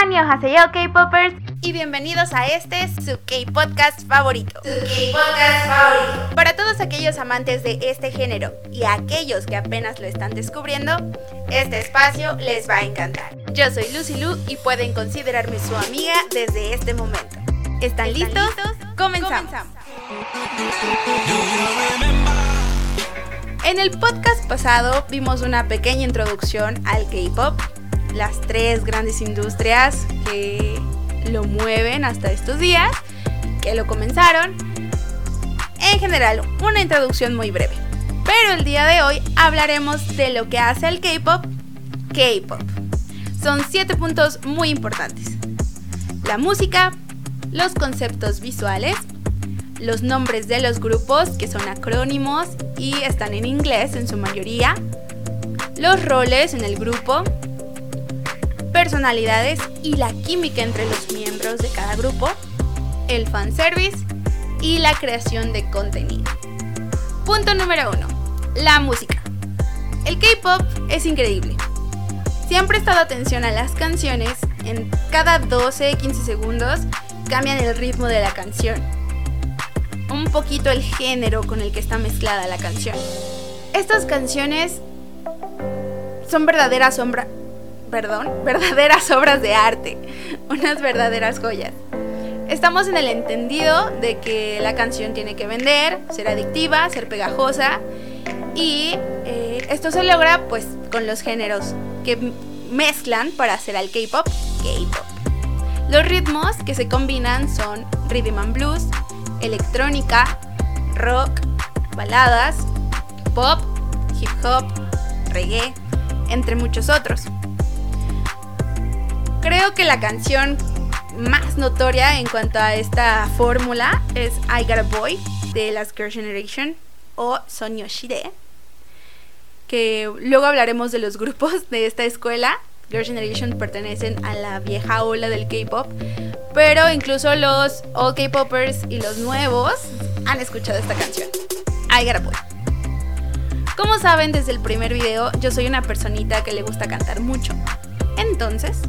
Annyeonghaseyo K-Popers y bienvenidos a este su K-Podcast favorito. Su K-Podcast favorito. Para todos aquellos amantes de este género y aquellos que apenas lo están descubriendo, este espacio les va a encantar. Yo soy Lucy Lu y pueden considerarme su amiga desde este momento. ¿Están, listos? Comenzamos. En el podcast pasado vimos una pequeña introducción al K-Pop, las tres grandes industrias que lo mueven hasta estos días, que lo comenzaron. En general, una introducción muy breve. Pero el día de hoy hablaremos de lo que hace el K-Pop K-Pop. Son siete puntos muy importantes. La música, los conceptos visuales, los nombres de los grupos que son acrónimos y están en inglés en su mayoría, los roles en el grupo, personalidades y la química entre los miembros de cada grupo, el fanservice y la creación de contenido. Punto número 1. La música. El K-Pop es increíble. Si han prestado atención a las canciones, en cada 12-15 segundos cambian el ritmo de la canción. Un poquito el género con el que está mezclada la canción. Estas canciones son verdaderas sombra perdón, verdaderas obras de arte, unas verdaderas joyas. Estamos en el entendido de que la canción tiene que vender, ser adictiva, ser pegajosa y eh, esto se logra pues con los géneros que mezclan para hacer al K-pop K-pop. Los ritmos que se combinan son rhythm and blues, electrónica, rock, baladas, pop, hip hop, reggae, entre muchos otros. Creo que la canción más notoria en cuanto a esta fórmula es I Got a Boy de las Girl Generation o Son Yoshide. Que luego hablaremos de los grupos de esta escuela. Girl Generation pertenecen a la vieja ola del K-pop, pero incluso los All K-popers y los nuevos han escuchado esta canción. I Got a Boy. Como saben desde el primer video, yo soy una personita que le gusta cantar mucho. Entonces,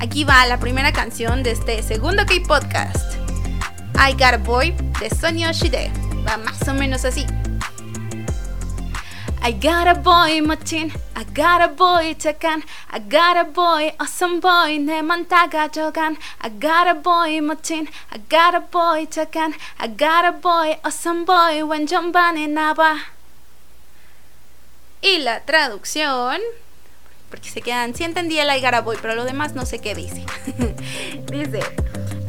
Aquí va la primera canción de este segundo K-Podcast. I Got a Boy de Sonia Shide. Va más o menos así. I got a boy 멋진 I got a boy 착한 I got a boy awesome boy 내맘 다 가져간 I got a boy 멋진 I got a boy 착한 I got a boy awesome boy 완전 반해나봐 Y la traducción porque se quedan, sí entendí el I got a boy, pero lo demás no sé qué dice. dice,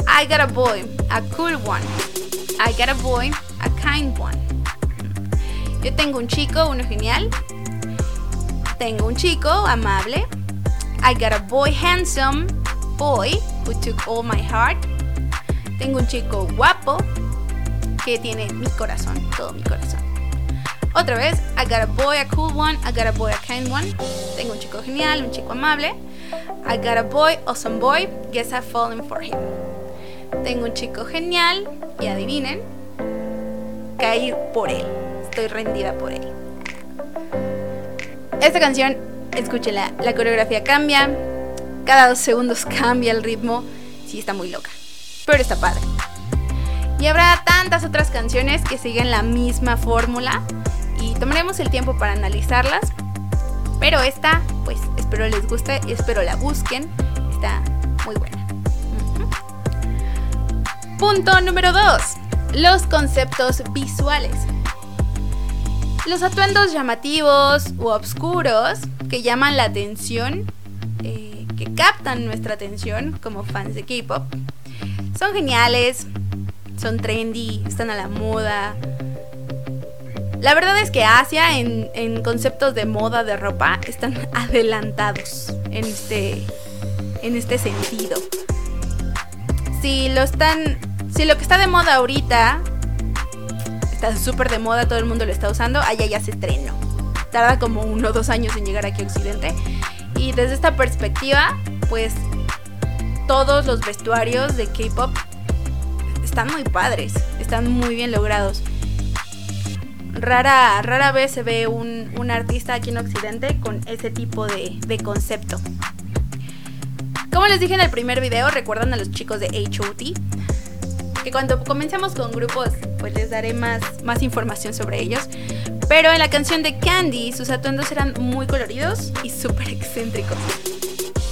I got a boy, a cool one. I got a boy, a kind one. Yo tengo un chico, uno genial. Tengo un chico amable. I got a boy handsome, boy who took all my heart. Tengo un chico guapo que tiene mi corazón, todo mi corazón. Otra vez, I got a boy, a cool one, I got a boy, a kind one. Tengo un chico genial, un chico amable. I got a boy, awesome boy, guess I've fallen for him. Tengo un chico genial y adivinen, caí por él. Estoy rendida por él. Esta canción, escúchela, la coreografía cambia, cada dos segundos cambia el ritmo. Sí, está muy loca, pero está padre. Y habrá tantas otras canciones que siguen la misma fórmula y tomaremos el tiempo para analizarlas. Pero esta, pues espero les guste espero la busquen. Está muy buena. Punto número 2. Los conceptos visuales. Los atuendos llamativos u oscuros que llaman la atención, eh, que captan nuestra atención como fans de K-pop, son geniales, son trendy, están a la moda, la verdad es que Asia en, conceptos de moda de ropa están adelantados en este, en este sentido. Si lo están. Si lo que está de moda ahorita está súper de moda, todo el mundo lo está usando, allá ya se estrenó. Tarda como uno o dos años en llegar aquí a Occidente. Y desde esta perspectiva, pues todos los vestuarios de K-pop están muy padres, están muy bien logrados rara, rara vez se ve un, artista aquí en Occidente con ese tipo de, concepto. Como les dije en el primer video, recuerdan a los chicos de HOT. Que cuando comencemos con grupos, pues les daré más, más información sobre ellos. Pero en la canción de Candy, sus atuendos eran muy coloridos y súper excéntricos.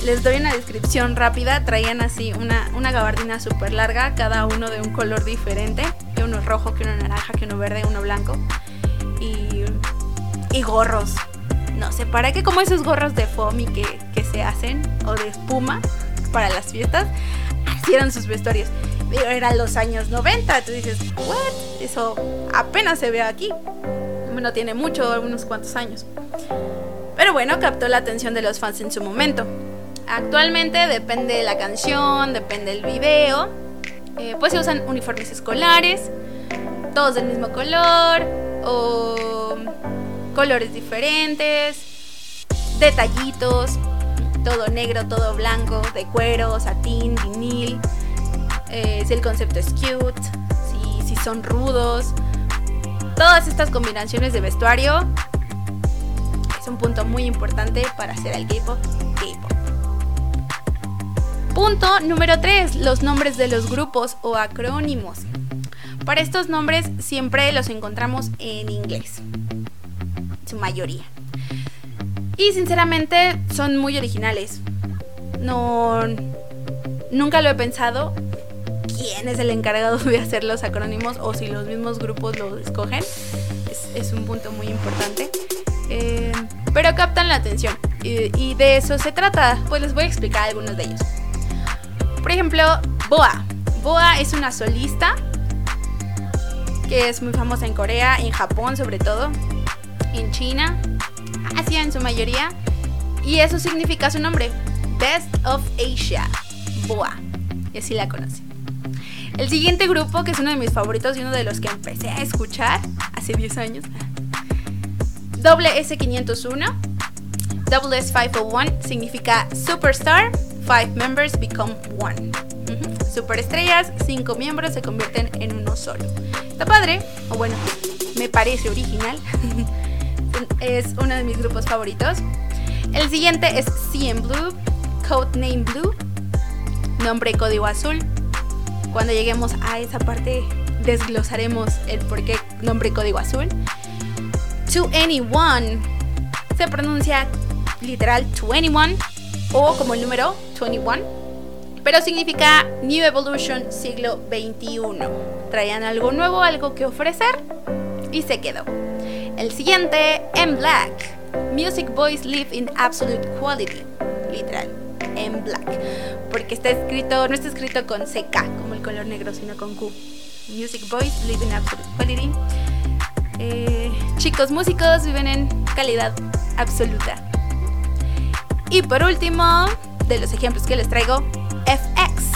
Les doy una descripción rápida. Traían así una, una gabardina súper larga, cada uno de un color diferente. Que uno rojo, que uno naranja, que uno verde, uno blanco. Y, gorros. No sé, ¿para qué como esos gorros de foamy que, que se hacen? O de espuma para las fiestas. Así eran sus vestuarios. Eran los años 90. Tú dices, ¿what? Eso apenas se ve aquí. No tiene mucho, unos cuantos años. Pero bueno, captó la atención de los fans en su momento. Actualmente depende de la canción, depende del video. Eh, pues se usan uniformes escolares, todos del mismo color o colores diferentes, detallitos, todo negro, todo blanco, de cuero, satín, vinil. Eh, si el concepto es cute, si, si son rudos. Todas estas combinaciones de vestuario es un punto muy importante para hacer el K-pop K-pop. Punto número 3, los nombres de los grupos o acrónimos. Para estos nombres siempre los encontramos en inglés, su mayoría. Y sinceramente son muy originales. No, nunca lo he pensado quién es el encargado de hacer los acrónimos o si los mismos grupos lo escogen. Es, un punto muy importante. Eh, pero captan la atención y de eso se trata. Pues les voy a explicar algunos de ellos. Por ejemplo, Boa. Boa es una solista que es muy famosa en Corea, en Japón sobre todo, en China, Asia en su mayoría. Y eso significa su nombre, Best of Asia, Boa. Y así la conocen. El siguiente grupo, que es uno de mis favoritos y uno de los que empecé a escuchar hace 10 años, WS501. WS501 significa Superstar, Five members become one. Superestrellas, cinco miembros se convierten en uno solo. Está padre, o bueno, me parece original. es uno de mis grupos favoritos. El siguiente es CM Blue, Codename Blue, nombre código azul. Cuando lleguemos a esa parte desglosaremos el por qué nombre código azul. To Anyone se pronuncia literal to anyone o como el número 21, pero significa New Evolution siglo XXI. Traían algo nuevo, algo que ofrecer y se quedó. El siguiente, M Black. Music Boys Live in Absolute Quality. Literal, M Black. Porque está escrito, no está escrito con CK, como el color negro, sino con Q. Music Boys Live in Absolute Quality. Eh, chicos músicos viven en calidad absoluta. Y por último, de los ejemplos que les traigo, FX.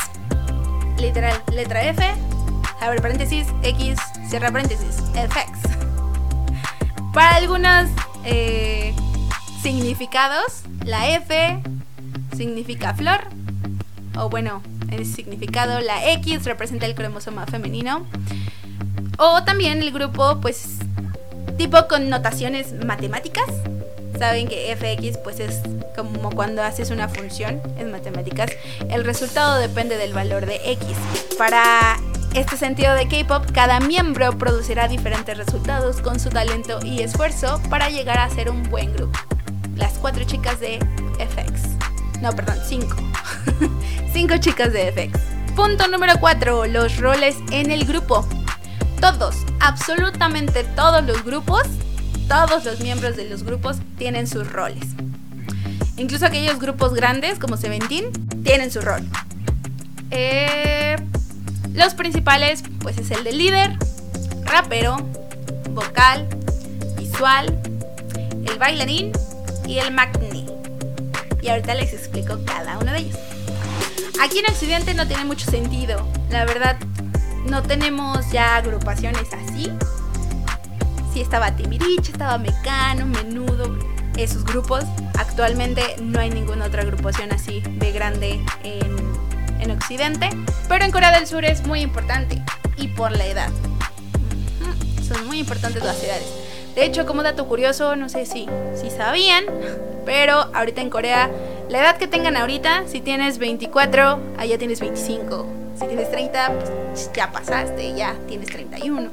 Literal, letra F, abre paréntesis, X, cierra paréntesis, FX. Para algunos eh, significados, la F significa flor, o bueno, en significado, la X representa el cromosoma femenino, o también el grupo, pues, tipo con notaciones matemáticas, saben que fx pues es como cuando haces una función en matemáticas, el resultado depende del valor de x. Para este sentido de K-pop, cada miembro producirá diferentes resultados con su talento y esfuerzo para llegar a ser un buen grupo. Las cuatro chicas de FX. No, perdón, cinco. cinco chicas de FX. Punto número 4. Los roles en el grupo. Todos, absolutamente todos los grupos todos los miembros de los grupos tienen sus roles. Incluso aquellos grupos grandes como Seventeen tienen su rol. Eh, los principales pues es el de líder, rapero, vocal, visual, el bailarín y el magni. Y ahorita les explico cada uno de ellos. Aquí en Occidente no tiene mucho sentido. La verdad, no tenemos ya agrupaciones así sí estaba Timirich, estaba Mecano, Menudo, esos grupos. Actualmente no hay ninguna otra agrupación así de grande en, en Occidente, pero en Corea del Sur es muy importante y por la edad. Son muy importantes las edades. De hecho, como dato curioso, no sé si, si sabían, pero ahorita en Corea La edad que tengan ahorita, si tienes 24, allá tienes 25. Si tienes 30, pues ya pasaste, ya tienes 31.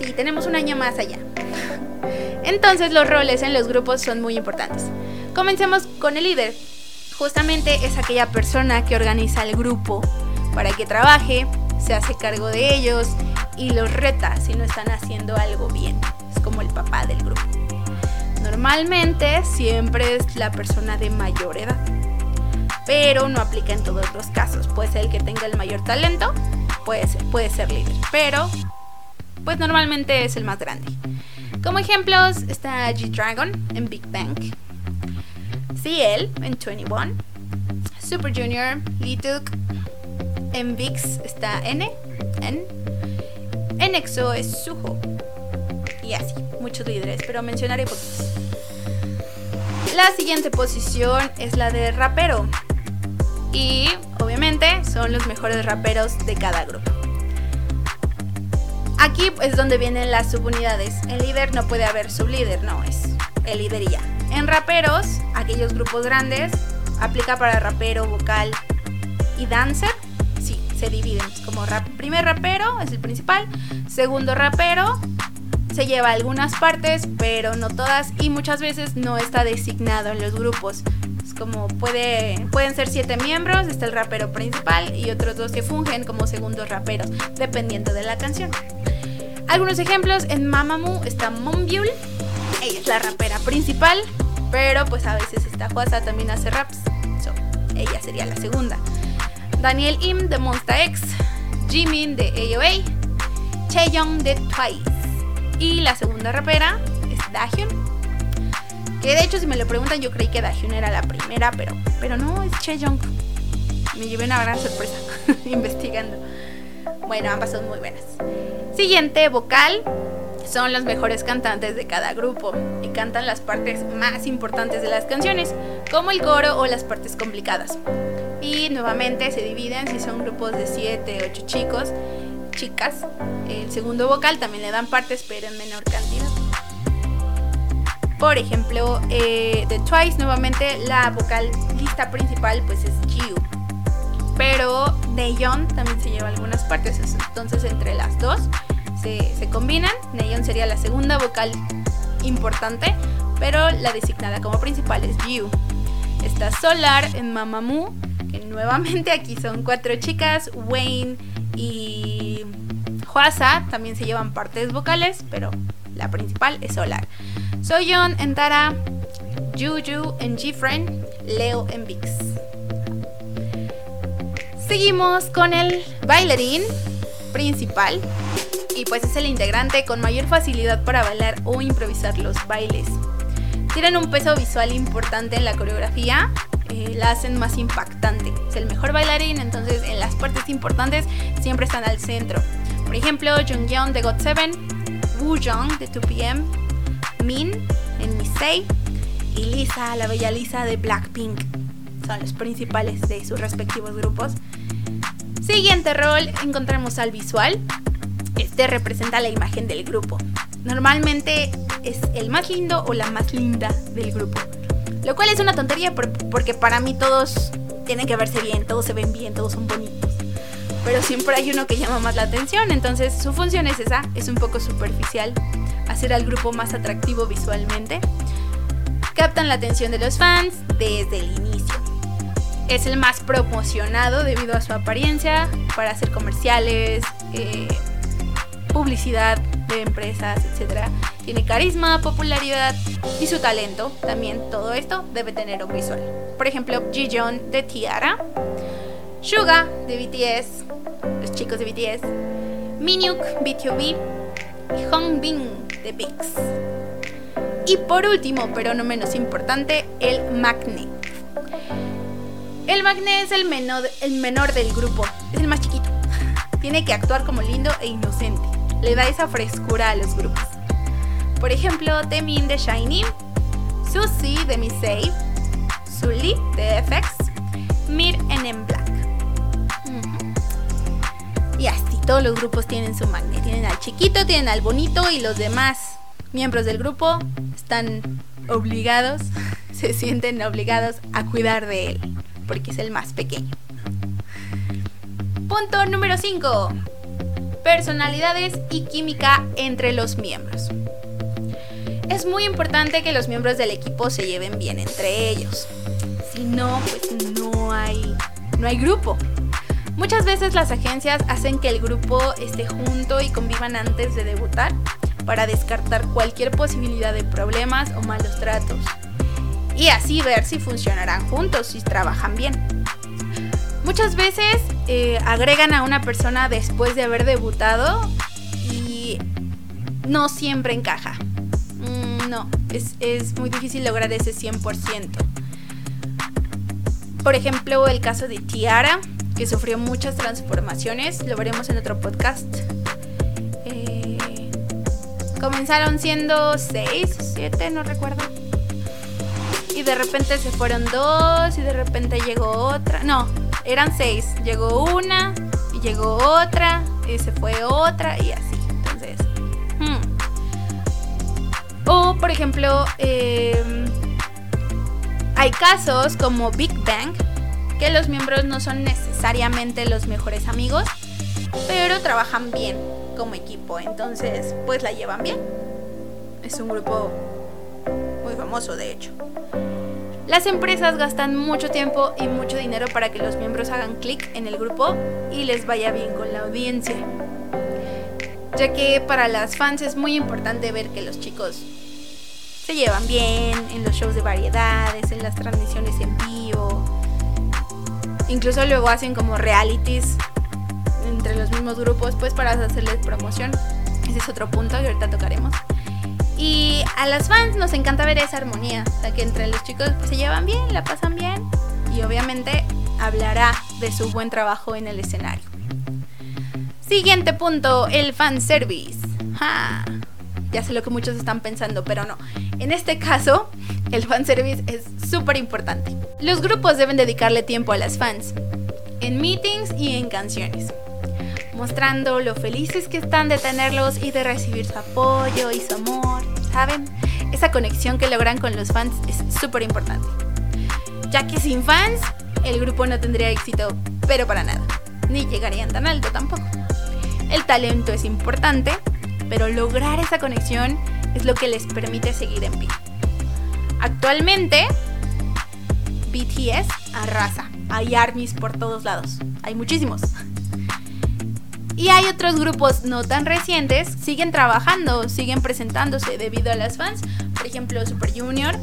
Sí, tenemos un año más allá. Entonces los roles en los grupos son muy importantes. Comencemos con el líder. Justamente es aquella persona que organiza el grupo para que trabaje, se hace cargo de ellos y los reta si no están haciendo algo bien. Es como el papá del grupo. Normalmente siempre es la persona de mayor edad, pero no aplica en todos los casos. Puede ser el que tenga el mayor talento, puede ser, puede ser líder, pero pues normalmente es el más grande. Como ejemplos está G-Dragon en Big Bang, CL en 21, Super Junior, Lee en VIX está N, N, en EXO es Suho, y así, muchos líderes, pero mencionaré poquitos. La siguiente posición es la de rapero. Y obviamente son los mejores raperos de cada grupo. Aquí es donde vienen las subunidades. En líder no puede haber sublíder, no, es el líder ya. En raperos, aquellos grupos grandes, aplica para rapero, vocal y dancer. Sí, se dividen. como rap, primer rapero es el principal, segundo rapero se lleva algunas partes, pero no todas y muchas veces no está designado en los grupos. Es como puede, pueden ser siete miembros, está el rapero principal y otros dos que fungen como segundos raperos, dependiendo de la canción. Algunos ejemplos, en Mamamoo está Monbyul, ella es la rapera principal, pero pues a veces esta Juasa también hace raps, ella sería la segunda. Daniel Im de Monsta X, Jimin de AOA, Chaeyoung de Twice. Y la segunda rapera es Dahyun. Que de hecho, si me lo preguntan, yo creí que Dahyun era la primera, pero, pero no, es Chaeyoung. Me llevé una gran sorpresa investigando. Bueno, ambas son muy buenas. Siguiente, vocal. Son los mejores cantantes de cada grupo y cantan las partes más importantes de las canciones, como el coro o las partes complicadas. Y nuevamente se dividen si son grupos de 7, 8 chicos chicas. El segundo vocal también le dan partes, pero en menor cantidad. Por ejemplo, eh, de Twice, nuevamente la vocalista principal pues es Jiu. Pero Neon también se lleva algunas partes, entonces entre las dos se, combinan. Neon sería la segunda vocal importante, pero la designada como principal es Jiu. Está Solar en Mamamoo, que nuevamente aquí son cuatro chicas, Wayne y Huasa también se llevan partes vocales, pero la principal es Solar. Soyeon en Tara, Juju en Gfriend, Leo en Vix. Seguimos con el bailarín principal y pues es el integrante con mayor facilidad para bailar o improvisar los bailes. Tienen un peso visual importante en la coreografía eh, la hacen más impactante. Es el mejor bailarín, entonces en las partes importantes siempre están al centro. Por ejemplo, Jungyeon de GOT7, Woo Jung de 2PM, Min en Missei y Lisa, la bella Lisa de Blackpink. Son los principales de sus respectivos grupos. Siguiente rol, encontramos al visual. Este representa la imagen del grupo. Normalmente es el más lindo o la más linda del grupo. Lo cual es una tontería porque para mí todos tienen que verse bien, todos se ven bien, todos son bonitos. Pero siempre hay uno que llama más la atención, entonces su función es esa, es un poco superficial, hacer al grupo más atractivo visualmente. Captan la atención de los fans desde el inicio. Es el más promocionado debido a su apariencia para hacer comerciales, eh, publicidad de empresas, etc. Tiene carisma, popularidad y su talento. También todo esto debe tener un visual. Por ejemplo, Jijeon de Tiara, Suga de BTS, los chicos de BTS, Minhyuk BTOB y Hongbin de VIX. Y por último, pero no menos importante, el Magne. El Magne es el menor, el menor del grupo, es el más chiquito. Tiene que actuar como lindo e inocente. Le da esa frescura a los grupos. Por ejemplo, Temin de Shiny, Susie de Missei, Sully de FX, Mir en en Black. Y así todos los grupos tienen su magnet. Tienen al chiquito, tienen al bonito y los demás miembros del grupo están obligados se sienten obligados a cuidar de él, porque es el más pequeño. Punto número 5. Personalidades y química entre los miembros. Es muy importante que los miembros del equipo se lleven bien entre ellos. Si no, pues no hay, no hay grupo. Muchas veces las agencias hacen que el grupo esté junto y convivan antes de debutar para descartar cualquier posibilidad de problemas o malos tratos. Y así ver si funcionarán juntos, si trabajan bien. Muchas veces eh, agregan a una persona después de haber debutado y no siempre encaja. Mm, no, es, es muy difícil lograr ese 100%. Por ejemplo, el caso de Tiara, que sufrió muchas transformaciones, lo veremos en otro podcast. Eh, comenzaron siendo 6, 7, no recuerdo. Y de repente se fueron dos y de repente llegó otra. No, eran seis. Llegó una y llegó otra y se fue otra y así. Entonces, hmm. o por ejemplo, em, hay casos como Big Bang que los miembros no son necesariamente los mejores amigos, pero trabajan bien como equipo. Entonces, pues la llevan bien. Es un grupo muy famoso, de hecho. Las empresas gastan mucho tiempo y mucho dinero para que los miembros hagan clic en el grupo y les vaya bien con la audiencia. Ya que para las fans es muy importante ver que los chicos se llevan bien en los shows de variedades, en las transmisiones en vivo. Incluso luego hacen como realities entre los mismos grupos pues para hacerles promoción. Ese es otro punto que ahorita tocaremos. Y a las fans nos encanta ver esa armonía, o sea, que entre los chicos se llevan bien, la pasan bien y obviamente hablará de su buen trabajo en el escenario. Siguiente punto, el fanservice. Ja, ya sé lo que muchos están pensando, pero no. En este caso, el fanservice es súper importante. Los grupos deben dedicarle tiempo a las fans, en meetings y en canciones mostrando lo felices que están de tenerlos y de recibir su apoyo y su amor, ¿saben? Esa conexión que logran con los fans es súper importante. Ya que sin fans, el grupo no tendría éxito, pero para nada. Ni llegarían tan alto tampoco. El talento es importante, pero lograr esa conexión es lo que les permite seguir en pie. Actualmente, BTS arrasa. Hay armies por todos lados. Hay muchísimos. Y hay otros grupos no tan recientes, siguen trabajando, siguen presentándose debido a las fans. Por ejemplo, Super Junior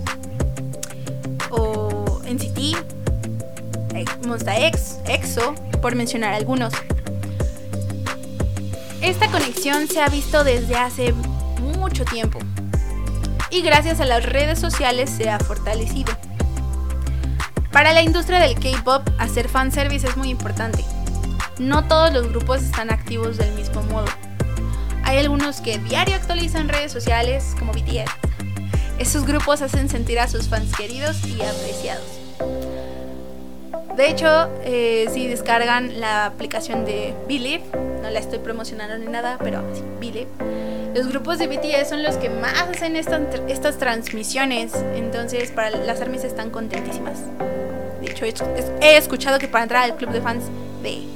o NCT, eh, Monsta X, EXO, por mencionar algunos. Esta conexión se ha visto desde hace mucho tiempo y gracias a las redes sociales se ha fortalecido. Para la industria del K-pop, hacer fanservice es muy importante no todos los grupos están activos del mismo modo. Hay algunos que diario actualizan redes sociales, como BTS. Esos grupos hacen sentir a sus fans queridos y apreciados. De hecho, eh, si descargan la aplicación de Believe, no la estoy promocionando ni nada, pero sí, Believe, los grupos de BTS son los que más hacen estas transmisiones. Entonces, para las armies están contentísimas. De hecho, he escuchado que para entrar al club de fans de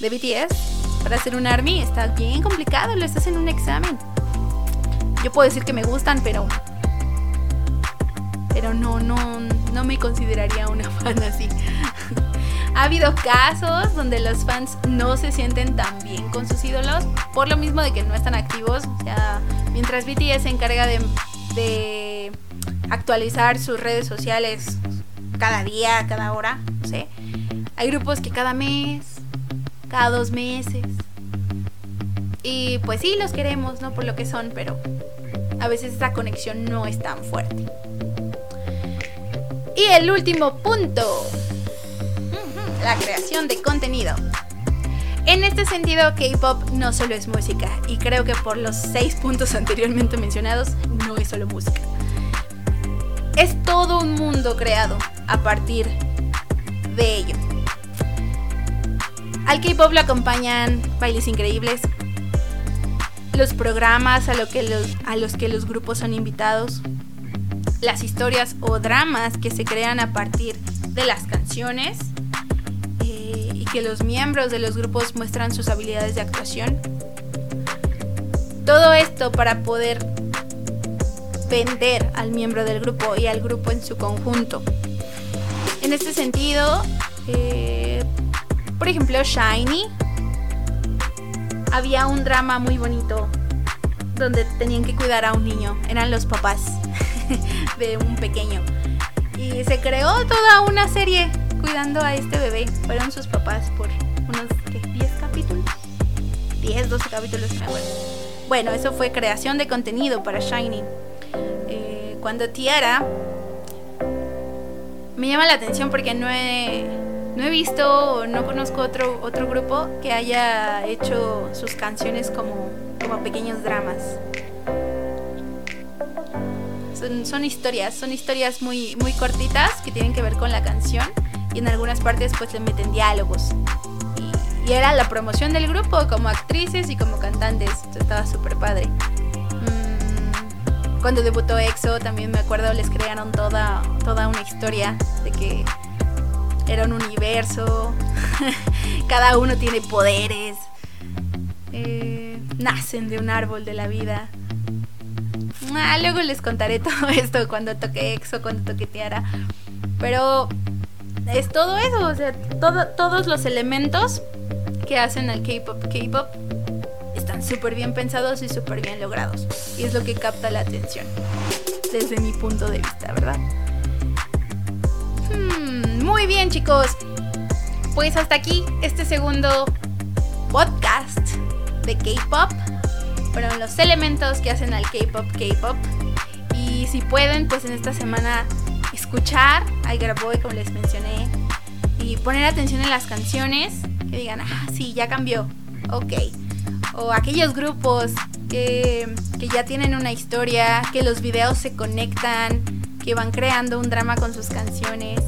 de BTS para hacer un ARMY está bien complicado, lo estás en un examen. Yo puedo decir que me gustan, pero. Pero no, no, no me consideraría una fan así. ha habido casos donde los fans no se sienten tan bien con sus ídolos, por lo mismo de que no están activos. Mientras BTS se encarga de, de actualizar sus redes sociales cada día, cada hora, no sé. Hay grupos que cada mes cada dos meses. Y pues sí, los queremos, ¿no? Por lo que son, pero a veces esa conexión no es tan fuerte. Y el último punto, la creación de contenido. En este sentido, K-Pop no solo es música, y creo que por los seis puntos anteriormente mencionados, no es solo música. Es todo un mundo creado a partir de ello. Al K-pop lo acompañan bailes increíbles, los programas a, los que los grupos son invitados, las historias o dramas que se crean a partir de las canciones eh, y que los miembros de los grupos muestran sus habilidades de actuación. Todo esto para poder vender al miembro del grupo y al grupo en su conjunto. En este sentido, eh, por ejemplo, Shiny, había un drama muy bonito donde tenían que cuidar a un niño, eran los papás de un pequeño. Y se creó toda una serie cuidando a este bebé. Fueron sus papás por unos 10 capítulos. 10, 12 capítulos, me. Bueno, eso fue creación de contenido para Shiny. Eh, cuando Tiara me llama la atención porque no he, no he visto o no conozco otro, otro grupo que haya hecho sus canciones como, como pequeños dramas. Son, historias, son historias muy, muy cortitas que tienen que ver con la canción y en algunas partes pues le meten diálogos. Y, era la promoción del grupo como actrices y como cantantes, estaba súper padre. Mm, cuando debutó EXO también me acuerdo les crearon toda, toda una historia de que era un universo, cada uno tiene poderes, eh, nacen de un árbol de la vida. Ah, luego les contaré todo esto cuando toque EXO, cuando toque Tiara. Pero es todo eso, o sea, todos los elementos que hacen al K-pop K-pop están súper bien pensados y súper bien logrados. Y es lo que capta la atención, desde mi punto de vista, ¿verdad? Muy bien, chicos. Pues hasta aquí este segundo podcast de K-pop fueron los elementos que hacen al K-pop K-pop. Y si pueden, pues en esta semana escuchar I Boy, como les mencioné, y poner atención en las canciones, que digan, ah, sí, ya cambió, ok. O aquellos grupos que, que ya tienen una historia, que los videos se conectan, que van creando un drama con sus canciones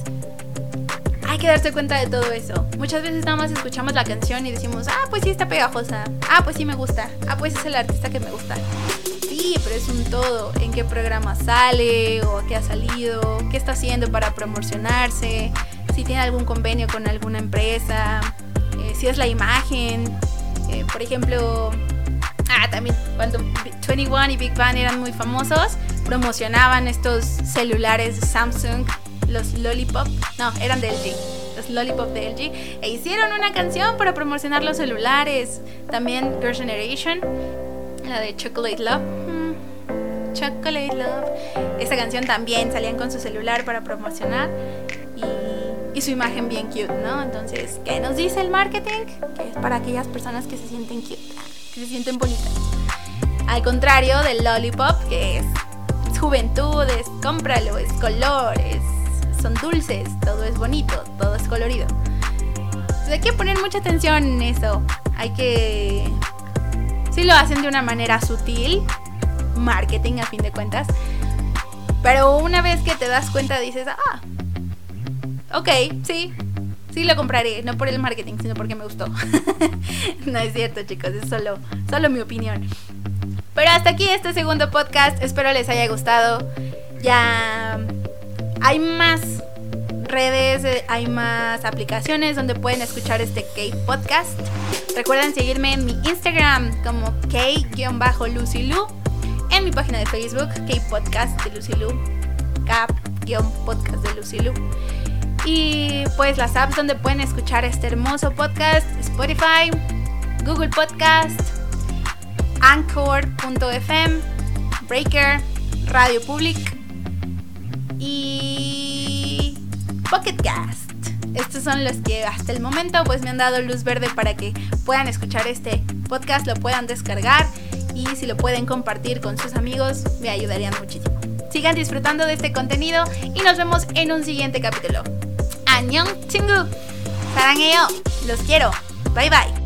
hay que darse cuenta de todo eso. Muchas veces nada más escuchamos la canción y decimos, ah, pues sí está pegajosa, ah, pues sí me gusta, ah, pues es el artista que me gusta. Sí, pero es un todo, en qué programa sale o qué ha salido, qué está haciendo para promocionarse, si tiene algún convenio con alguna empresa, eh, si es la imagen. Eh, por ejemplo, ah, también cuando 21 y Big Bang eran muy famosos, promocionaban estos celulares Samsung los Lollipop, no, eran de LG, los Lollipop de LG, e hicieron una canción para promocionar los celulares. También Girl Generation, la de Chocolate Love. Mm, Chocolate Love. Esa canción también salían con su celular para promocionar y, su imagen bien cute, ¿no? Entonces, ¿qué nos dice el marketing? Que es para aquellas personas que se sienten cute, que se sienten bonitas. Al contrario del Lollipop, que es, es juventud, es cómpralo, es colores son dulces, todo es bonito, todo es colorido. hay que poner mucha atención en eso. Hay que... Si lo hacen de una manera sutil, marketing a fin de cuentas. Pero una vez que te das cuenta dices, ah, ok, sí, sí lo compraré, no por el marketing, sino porque me gustó. no es cierto, chicos, es solo, solo mi opinión. Pero hasta aquí este segundo podcast, espero les haya gustado. Ya hay más redes, eh, hay más aplicaciones donde pueden escuchar este K-Podcast. Recuerden seguirme en mi Instagram como K-Lucilu, en mi página de Facebook K-Podcast de Lucilu, Cap-Podcast de. Y pues las apps donde pueden escuchar este hermoso podcast, Spotify, Google Podcast, Anchor.fm, Breaker, Radio Public Pocket Cast. Estos son los que hasta el momento pues me han dado luz verde para que puedan escuchar este podcast, lo puedan descargar y si lo pueden compartir con sus amigos me ayudarían muchísimo. Sigan disfrutando de este contenido y nos vemos en un siguiente capítulo. Annyeong chingu. Sarangeyo. Los quiero. Bye bye.